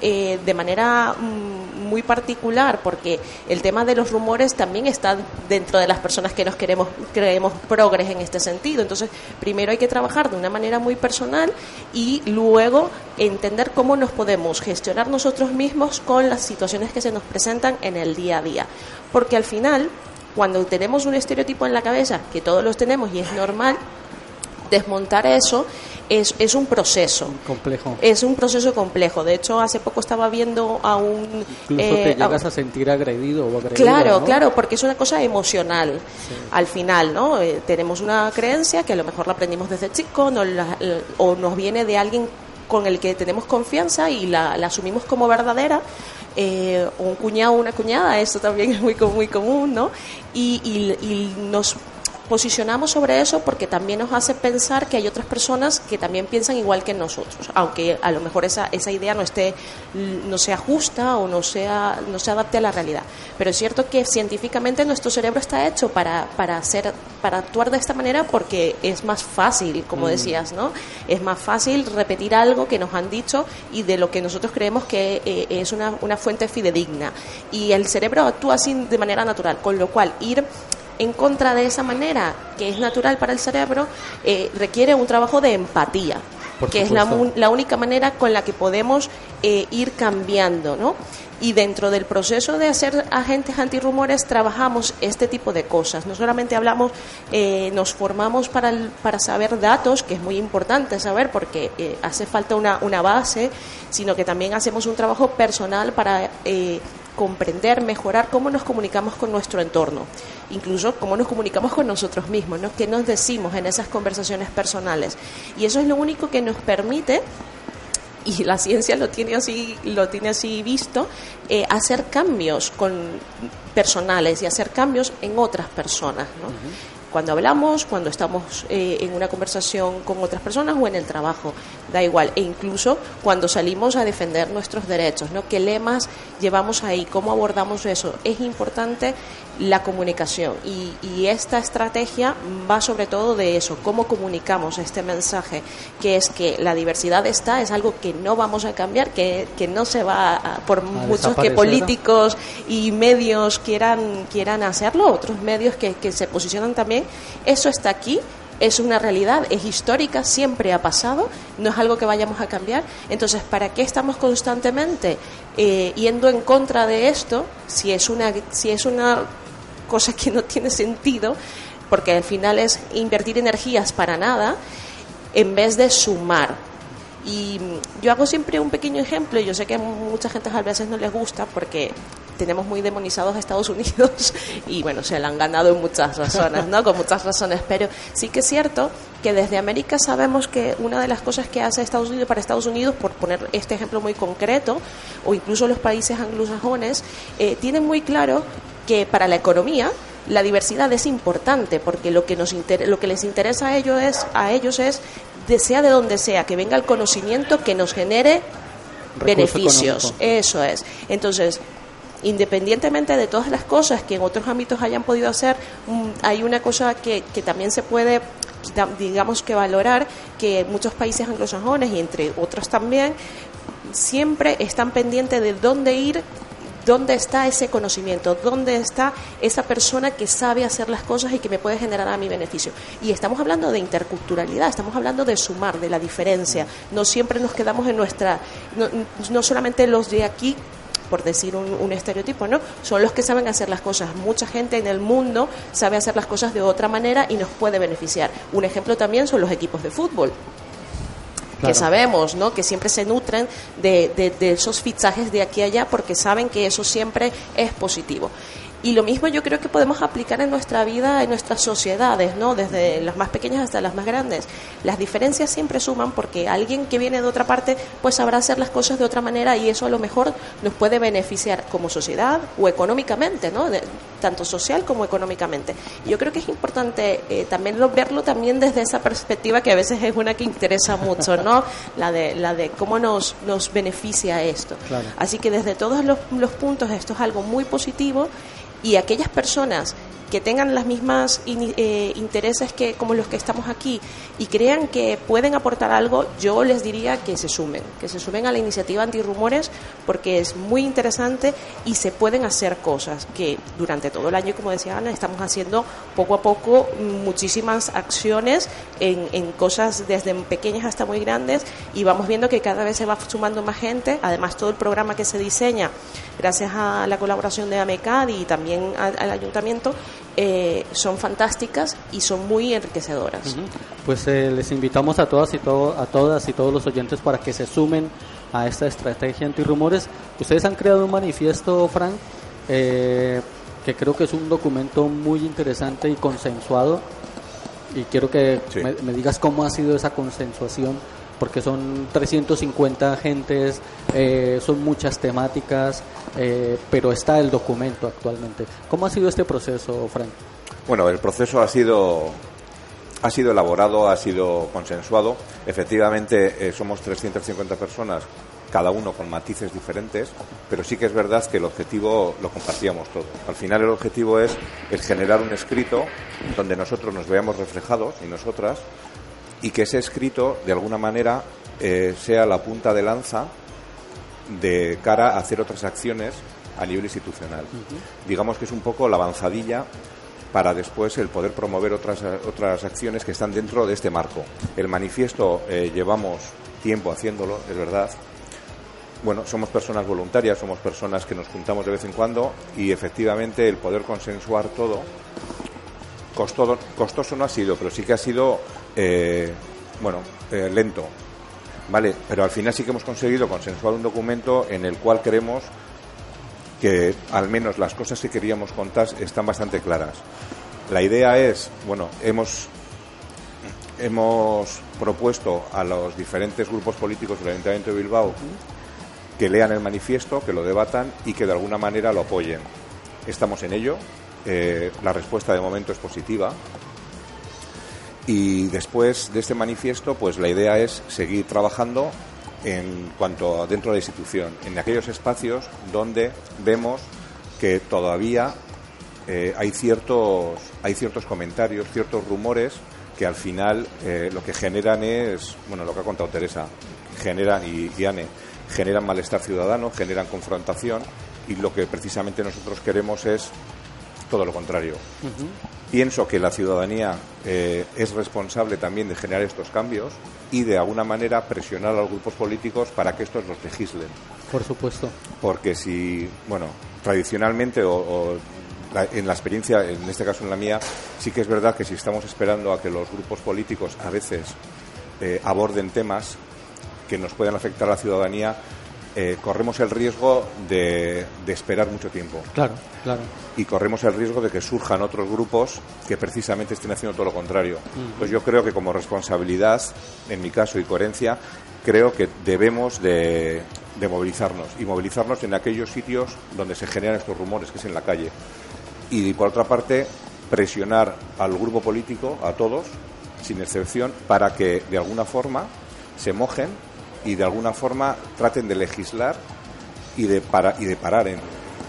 eh, de manera mm, muy particular, porque el tema de los rumores también está dentro de las personas que nos queremos, creemos progres en este sentido. Entonces, primero hay que trabajar de una manera muy personal y luego entender cómo nos podemos gestionar nosotros mismos con las situaciones que se nos presentan en el día a día. Porque al final, cuando tenemos un estereotipo en la cabeza, que todos los tenemos y es normal, desmontar eso es, es un proceso. Complejo. Es un proceso complejo. De hecho, hace poco estaba viendo a un... Incluso te eh, llegas a, sentir agredido o agredida, Claro, claro, porque es una cosa emocional. Al final, ¿no? Eh, tenemos una creencia que a lo mejor la aprendimos desde chico o nos viene de alguien con el que tenemos confianza y la, asumimos como verdadera. Eh, un cuñado o una cuñada, esto también es muy, muy común, ¿no? Y, y, y nos posicionamos sobre eso porque también nos hace pensar que hay otras personas que también piensan igual que nosotros, aunque a lo mejor esa, esa idea no esté no sea justa o no sea no se adapte a la realidad. Pero es cierto que científicamente nuestro cerebro está hecho para para hacer para actuar de esta manera porque es más fácil, como mm. decías, ¿no? Es más fácil repetir algo que nos han dicho y de lo que nosotros creemos que eh, es una, una fuente fidedigna. Y el cerebro actúa así de manera natural, con lo cual ir en contra de esa manera, que es natural para el cerebro, eh, requiere un trabajo de empatía, que es la, la, única manera con la que podemos eh, ir cambiando, ¿no? Y dentro del proceso de hacer agentes antirrumores trabajamos este tipo de cosas. No solamente hablamos, eh, nos formamos para, para saber datos, que es muy importante saber porque hace falta una, una base, sino que también hacemos un trabajo personal para comprender, mejorar cómo nos comunicamos con nuestro entorno, incluso cómo nos comunicamos con nosotros mismos, ¿no? qué nos decimos en esas conversaciones personales. Y eso es lo único que nos permite y la ciencia lo tiene así lo tiene así visto eh, hacer cambios con personales y hacer cambios en otras personas ¿no? Cuando hablamos, cuando estamos eh, en una conversación con otras personas o en el trabajo, da igual, e incluso cuando salimos a defender nuestros derechos, ¿no? ¿Qué lemas llevamos ahí? ¿Cómo abordamos eso? Es importante la comunicación y, esta estrategia va sobre todo de eso, cómo comunicamos este mensaje, que es que la diversidad está, es algo que no vamos a cambiar, que, que no se va, a, por muchos que políticos y medios quieran, quieran hacerlo, otros medios que, que se posicionan también, eso está aquí es una realidad, es histórica, siempre ha pasado, no es algo que vayamos a cambiar. Entonces, ¿para qué estamos constantemente eh, yendo en contra de esto si es una, si es una cosa que no tiene sentido? Porque al final es invertir energías para nada en vez de sumar. Y yo hago siempre un pequeño ejemplo, y yo sé que a mucha gente a veces no les gusta porque tenemos muy demonizados a Estados Unidos y bueno, se la han ganado en muchas razones, ¿no? Con muchas razones, pero sí que es cierto que desde América sabemos que una de las cosas que hace Estados Unidos para Estados Unidos, por poner este ejemplo muy concreto, o incluso los países anglosajones, eh, tienen muy claro que para la economía la diversidad es importante porque lo que nos lo que les interesa a ellos es a ellos es de sea de donde sea que venga el conocimiento que nos genere beneficios. eso es. Entonces independientemente de todas las cosas que en otros ámbitos hayan podido hacer mm, hay una cosa que, que también se puede digamos que valorar que muchos países anglosajones y entre otros también siempre están pendientes de dónde ir dónde está ese conocimiento, dónde está esa persona que sabe hacer las cosas y que me puede generar a mi beneficio. Y estamos hablando de interculturalidad, estamos hablando de sumar, de la diferencia. No siempre nos quedamos en nuestra, no, solamente los de aquí por decir un, un, estereotipo, ¿no? Son los que saben hacer las cosas. Mucha gente en el mundo sabe hacer las cosas de otra manera y nos puede beneficiar. Un ejemplo también son los equipos de fútbol que sabemos, ¿no? Que siempre se nutren de, de, de, esos fichajes de aquí a allá porque saben que eso siempre es positivo. Y lo mismo yo creo que podemos aplicar en nuestra vida, en nuestras sociedades, ¿no? Desde las más pequeñas hasta las más grandes. Las diferencias siempre suman porque alguien que viene de otra parte pues sabrá hacer las cosas de otra manera y eso a lo mejor nos puede beneficiar como sociedad o económicamente, ¿no? tanto social como económicamente. Yo creo que es importante eh, también verlo también desde esa perspectiva que a veces es una que interesa mucho, ¿no? La de, la de cómo nos, nos beneficia esto. Así que desde todos los, los puntos esto es algo muy positivo y aquellas personas que tengan las mismas eh, intereses que como los que estamos aquí y crean que pueden aportar algo, yo les diría que se sumen, que se sumen a la iniciativa antirrumores porque es muy interesante y se pueden hacer cosas que durante todo el año, como decía Ana, estamos haciendo poco a poco muchísimas acciones en cosas desde pequeñas hasta muy grandes y vamos viendo que cada vez se va sumando más gente, además todo el programa que se diseña gracias a la colaboración de AMECAD y también al ayuntamiento eh, son fantásticas y son muy enriquecedoras. Pues eh, les invitamos a todas y todo, a todas y todos los oyentes para que se sumen a esta estrategia antirrumores. Ustedes han creado un manifiesto, Frank, eh, que creo que es un documento muy interesante y consensuado. Y quiero que me digas cómo ha sido esa consensuación porque son 350 agentes, eh, son muchas temáticas, eh, pero está el documento actualmente. ¿Cómo ha sido este proceso, Frank? Bueno, el proceso ha sido ha sido elaborado, ha sido consensuado. Efectivamente, eh, somos 350 personas, cada uno con matices diferentes, pero sí que es verdad que el objetivo lo compartíamos todos. Al final el objetivo es el generar un escrito donde nosotros nos veamos reflejados y nosotras y que ese escrito, de alguna manera, eh, sea la punta de lanza de cara a hacer otras acciones a nivel institucional. Digamos que es un poco la avanzadilla para después el poder promover otras, otras acciones que están dentro de este marco. El manifiesto eh, llevamos tiempo haciéndolo, es verdad. Bueno, somos personas voluntarias, somos personas que nos juntamos de vez en cuando y efectivamente el poder consensuar todo, costoso no ha sido, pero sí que ha sido eh, bueno, eh, lento, ¿vale? Pero al final sí que hemos conseguido consensuar un documento en el cual creemos que al menos las cosas que queríamos contar están bastante claras. La idea es, bueno, hemos hemos propuesto a los diferentes grupos políticos del Ayuntamiento de Bilbao que lean el manifiesto, que lo debatan y que de alguna manera lo apoyen. Estamos en ello. Eh, la respuesta de momento es positiva. Y después de este manifiesto, pues la idea es seguir trabajando en cuanto a dentro de la institución, en aquellos espacios donde vemos que todavía eh, hay ciertos hay ciertos comentarios, ciertos rumores que al final eh, lo que generan es, bueno, lo que ha contado Teresa, generan y Diane, generan malestar ciudadano, generan confrontación y lo que precisamente nosotros queremos es todo lo contrario. Pienso que la ciudadanía eh, es responsable también de generar estos cambios y de alguna manera presionar a los grupos políticos para que estos los legislen. Por supuesto. Porque si, bueno, tradicionalmente o, en la experiencia, en este caso en la mía, sí que es verdad que si estamos esperando a que los grupos políticos a veces eh, aborden temas que nos puedan afectar a la ciudadanía, eh, corremos el riesgo de, de, esperar mucho tiempo. Claro, claro. Y corremos el riesgo de que surjan otros grupos que precisamente estén haciendo todo lo contrario. Pues yo creo que como responsabilidad, en mi caso, y coherencia, creo que debemos de, de movilizarnos y movilizarnos en aquellos sitios donde se generan estos rumores, que es en la calle. Y por otra parte, presionar al grupo político, a todos, sin excepción, para que de alguna forma se mojen y de alguna forma traten de legislar y de, para, y de parar en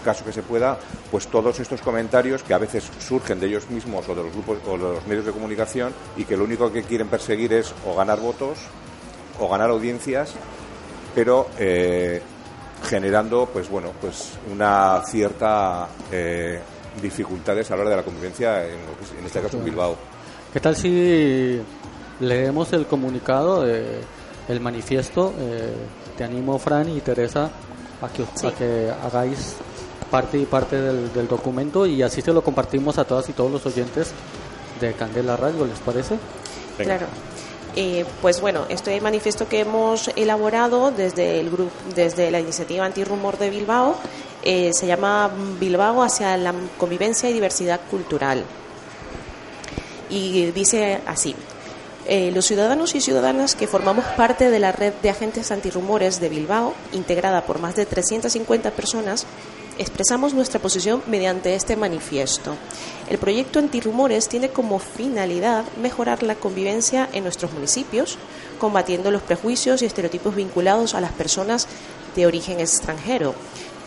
caso que se pueda, pues todos estos comentarios que a veces surgen de ellos mismos o de los grupos o de los medios de comunicación y que lo único que quieren perseguir es o ganar votos o ganar audiencias, pero eh, generando, pues bueno, pues una cierta eh, dificultades a la hora de la convivencia, en, en este caso en Bilbao. ¿Qué tal si leemos el comunicado de el manifiesto. Eh, te animo, Fran y Teresa, a que, a que hagáis parte y parte del, del, documento y así se lo compartimos a todas y todos los oyentes de Candela Radio, ¿les parece? Venga. Claro. Eh, pues bueno, este manifiesto que hemos elaborado desde el grupo, desde la iniciativa Antirrumor de Bilbao, eh, se llama Bilbao hacia la convivencia y diversidad cultural. Y dice así, eh, los ciudadanos y ciudadanas que formamos parte de la red de agentes antirrumores de Bilbao, integrada por más de 350 personas, expresamos nuestra posición mediante este manifiesto. El proyecto Antirrumores tiene como finalidad mejorar la convivencia en nuestros municipios, combatiendo los prejuicios y estereotipos vinculados a las personas de origen extranjero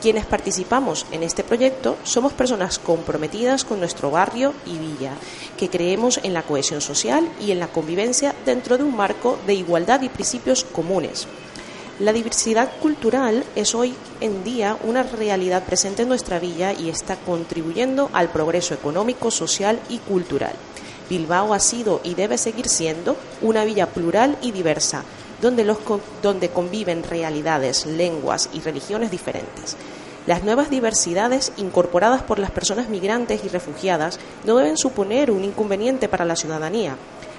quienes participamos en este proyecto somos personas comprometidas con nuestro barrio y villa, que creemos en la cohesión social y en la convivencia dentro de un marco de igualdad y principios comunes. La diversidad cultural es hoy en día una realidad presente en nuestra villa y está contribuyendo al progreso económico, social y cultural. Bilbao ha sido y debe seguir siendo una villa plural y diversa, donde, los, donde conviven realidades, lenguas y religiones diferentes. Las nuevas diversidades incorporadas por las personas migrantes y refugiadas no deben suponer un inconveniente para la ciudadanía.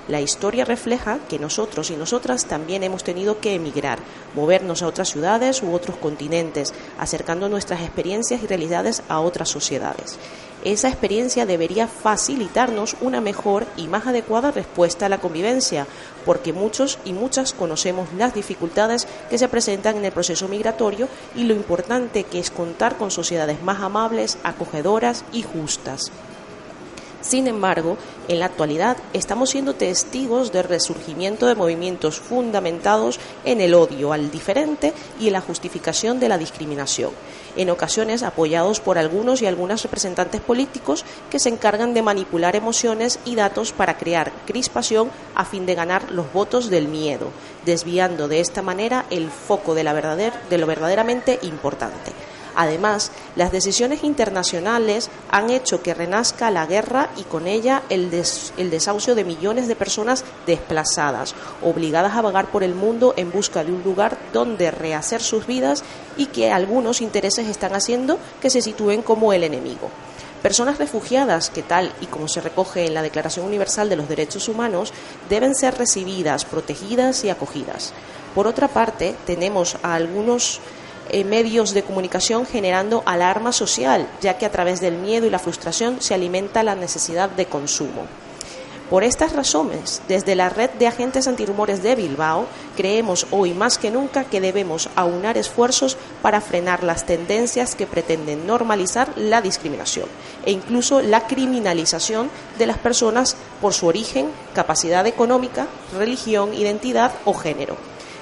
La historia refleja que nosotros y nosotras también hemos tenido que emigrar, movernos a otras ciudades u otros continentes, acercando nuestras experiencias y realidades a otras sociedades esa experiencia debería facilitarnos una mejor y más adecuada respuesta a la convivencia, porque muchos y muchas conocemos las dificultades que se presentan en el proceso migratorio y lo importante que es contar con sociedades más amables, acogedoras y justas. Sin embargo, en la actualidad estamos siendo testigos del resurgimiento de movimientos fundamentados en el odio al diferente y en la justificación de la discriminación, en ocasiones apoyados por algunos y algunas representantes políticos que se encargan de manipular emociones y datos para crear crispación a fin de ganar los votos del miedo, desviando de esta manera el foco de, de lo verdaderamente importante. Además, las decisiones internacionales han hecho que renazca la guerra y con ella el, el, desahucio de millones de personas desplazadas, obligadas a vagar por el mundo en busca de un lugar donde rehacer sus vidas y que algunos intereses están haciendo que se sitúen como el enemigo. Personas refugiadas que tal y como se recoge en la Declaración Universal de los Derechos Humanos deben ser recibidas, protegidas y acogidas. Por otra parte, tenemos a algunos eh, medios de comunicación generando alarma social, ya que a través del miedo y la frustración se alimenta la necesidad de consumo. Por estas razones, desde la red de agentes antirrumores de Bilbao, creemos hoy más que nunca que debemos aunar esfuerzos para frenar las tendencias que pretenden normalizar la discriminación e incluso la criminalización de las personas por su origen, capacidad económica, religión, identidad o género.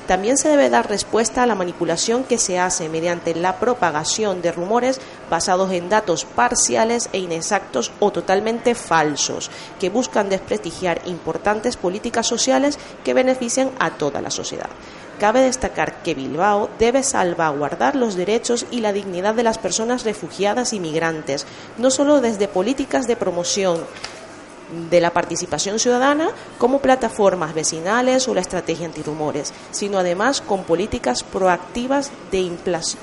También se debe dar respuesta a la manipulación que se hace mediante la propagación de rumores basados en datos parciales e inexactos o totalmente falsos, que buscan desprestigiar importantes políticas sociales que benefician a toda la sociedad. Cabe destacar que Bilbao debe salvaguardar los derechos y la dignidad de las personas refugiadas y migrantes, no solo desde políticas de promoción de la participación ciudadana como plataformas vecinales o la estrategia antirrumores, sino además con políticas proactivas de,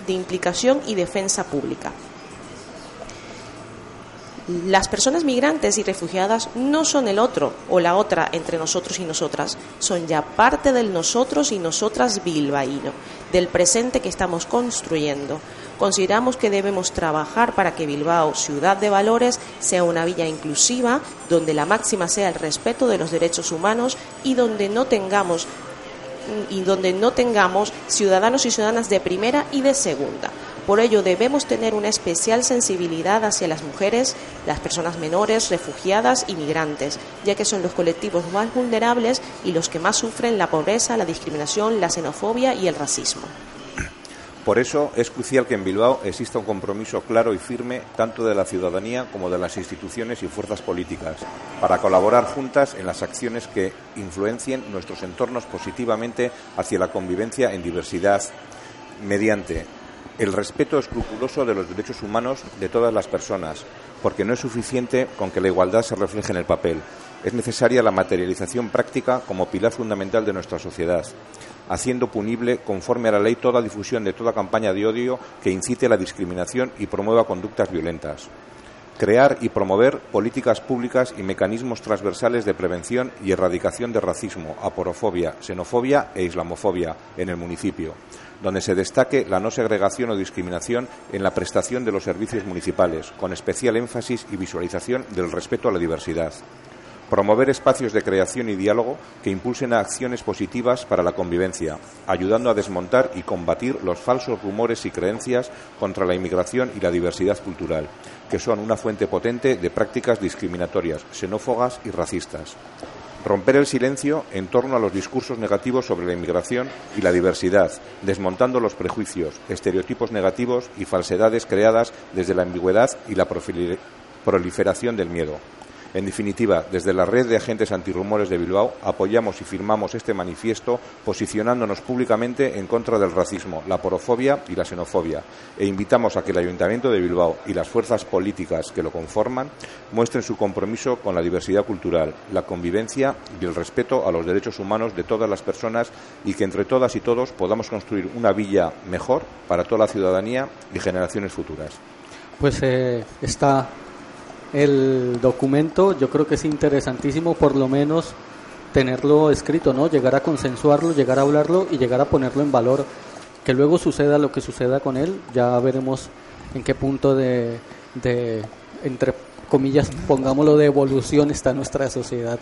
de implicación y defensa pública. Las personas migrantes y refugiadas no son el otro o la otra entre nosotros y nosotras, son ya parte del nosotros y nosotras bilbaíno, del presente que estamos construyendo. Consideramos que debemos trabajar para que Bilbao, ciudad de valores, sea una villa inclusiva, donde la máxima sea el respeto de los derechos humanos y donde no tengamos y donde no tengamos ciudadanos y ciudadanas de primera y de segunda. Por ello debemos tener una especial sensibilidad hacia las mujeres, las personas menores, refugiadas y migrantes, ya que son los colectivos más vulnerables y los que más sufren la pobreza, la discriminación, la xenofobia y el racismo. Por eso es crucial que en Bilbao exista un compromiso claro y firme tanto de la ciudadanía como de las instituciones y fuerzas políticas para colaborar juntas en las acciones que influencien nuestros entornos positivamente hacia la convivencia en diversidad mediante el respeto escrupuloso de los derechos humanos de todas las personas, porque no es suficiente con que la igualdad se refleje en el papel. Es necesaria la materialización práctica como pilar fundamental de nuestra sociedad haciendo punible, conforme a la ley, toda difusión de toda campaña de odio que incite la discriminación y promueva conductas violentas. Crear y promover políticas públicas y mecanismos transversales de prevención y erradicación de racismo, aporofobia, xenofobia e islamofobia en el municipio, donde se destaque la no segregación o discriminación en la prestación de los servicios municipales, con especial énfasis y visualización del respeto a la diversidad Promover espacios de creación y diálogo que impulsen acciones positivas para la convivencia, ayudando a desmontar y combatir los falsos rumores y creencias contra la inmigración y la diversidad cultural, que son una fuente potente de prácticas discriminatorias, xenófogas y racistas. Romper el silencio en torno a los discursos negativos sobre la inmigración y la diversidad, desmontando los prejuicios, estereotipos negativos y falsedades creadas desde la ambigüedad y la proliferación del miedo. En definitiva, desde la red de agentes antirrumores de Bilbao apoyamos y firmamos este manifiesto posicionándonos públicamente en contra del racismo, la porofobia y la xenofobia e invitamos a que el Ayuntamiento de Bilbao y las fuerzas políticas que lo conforman muestren su compromiso con la diversidad cultural, la convivencia y el respeto a los derechos humanos de todas las personas y que entre todas y todos podamos construir una villa mejor para toda la ciudadanía y generaciones futuras. Pues eh, está el documento, yo creo que es interesantísimo por lo menos tenerlo escrito, ¿no? Llegar a consensuarlo, llegar a hablarlo y llegar a ponerlo en valor. Que luego suceda lo que suceda con él, ya veremos en qué punto de, de entre comillas, pongámoslo de evolución está nuestra sociedad.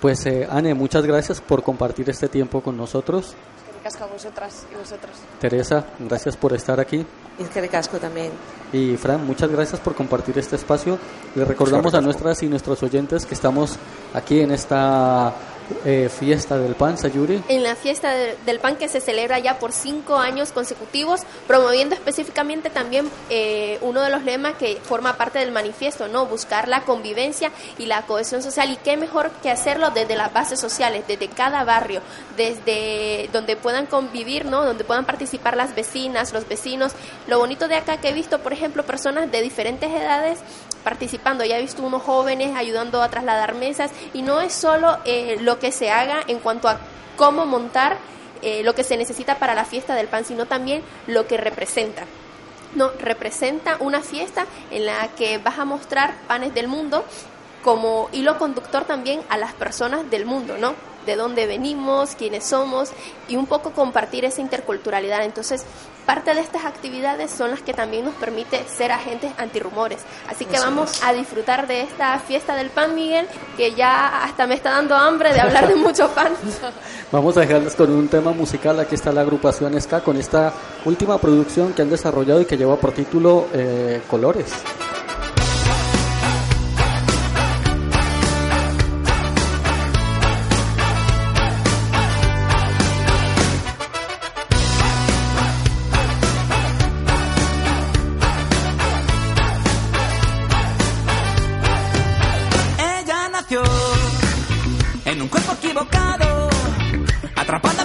Pues eh, Anne, muchas gracias por compartir este tiempo con nosotros. A vosotras y vosotros. Teresa, gracias por estar aquí. Es que de casco también. Y Fran, muchas gracias por compartir este espacio. Le recordamos a nuestras y nuestros oyentes que estamos aquí en esta eh, fiesta del pan, Sayuri. En la fiesta del pan que se celebra ya por cinco años consecutivos, promoviendo específicamente también eh, uno de los lemas que forma parte del manifiesto, ¿no? Buscar la convivencia y la cohesión social. Y qué mejor que hacerlo desde las bases sociales, desde cada barrio, desde donde puedan convivir, ¿no? Donde puedan participar las vecinas, los vecinos. Lo bonito de acá que he visto, por ejemplo, personas de diferentes edades participando. Ya he visto unos jóvenes ayudando a trasladar mesas y no es solo eh, lo que se haga en cuanto a cómo montar eh, lo que se necesita para la fiesta del pan, sino también lo que representa. No, representa una fiesta en la que vas a mostrar panes del mundo como hilo conductor también a las personas del mundo, ¿no? De dónde venimos, quiénes somos y un poco compartir esa interculturalidad. Entonces, parte de estas actividades son las que también nos permite ser agentes antirrumores. Así que vamos a disfrutar de esta fiesta del pan, Miguel, que ya hasta me está dando hambre de hablar de mucho pan. vamos a dejarles con un tema musical. Aquí está la agrupación SK con esta última producción que han desarrollado y que lleva por título eh, Colores. Atrapada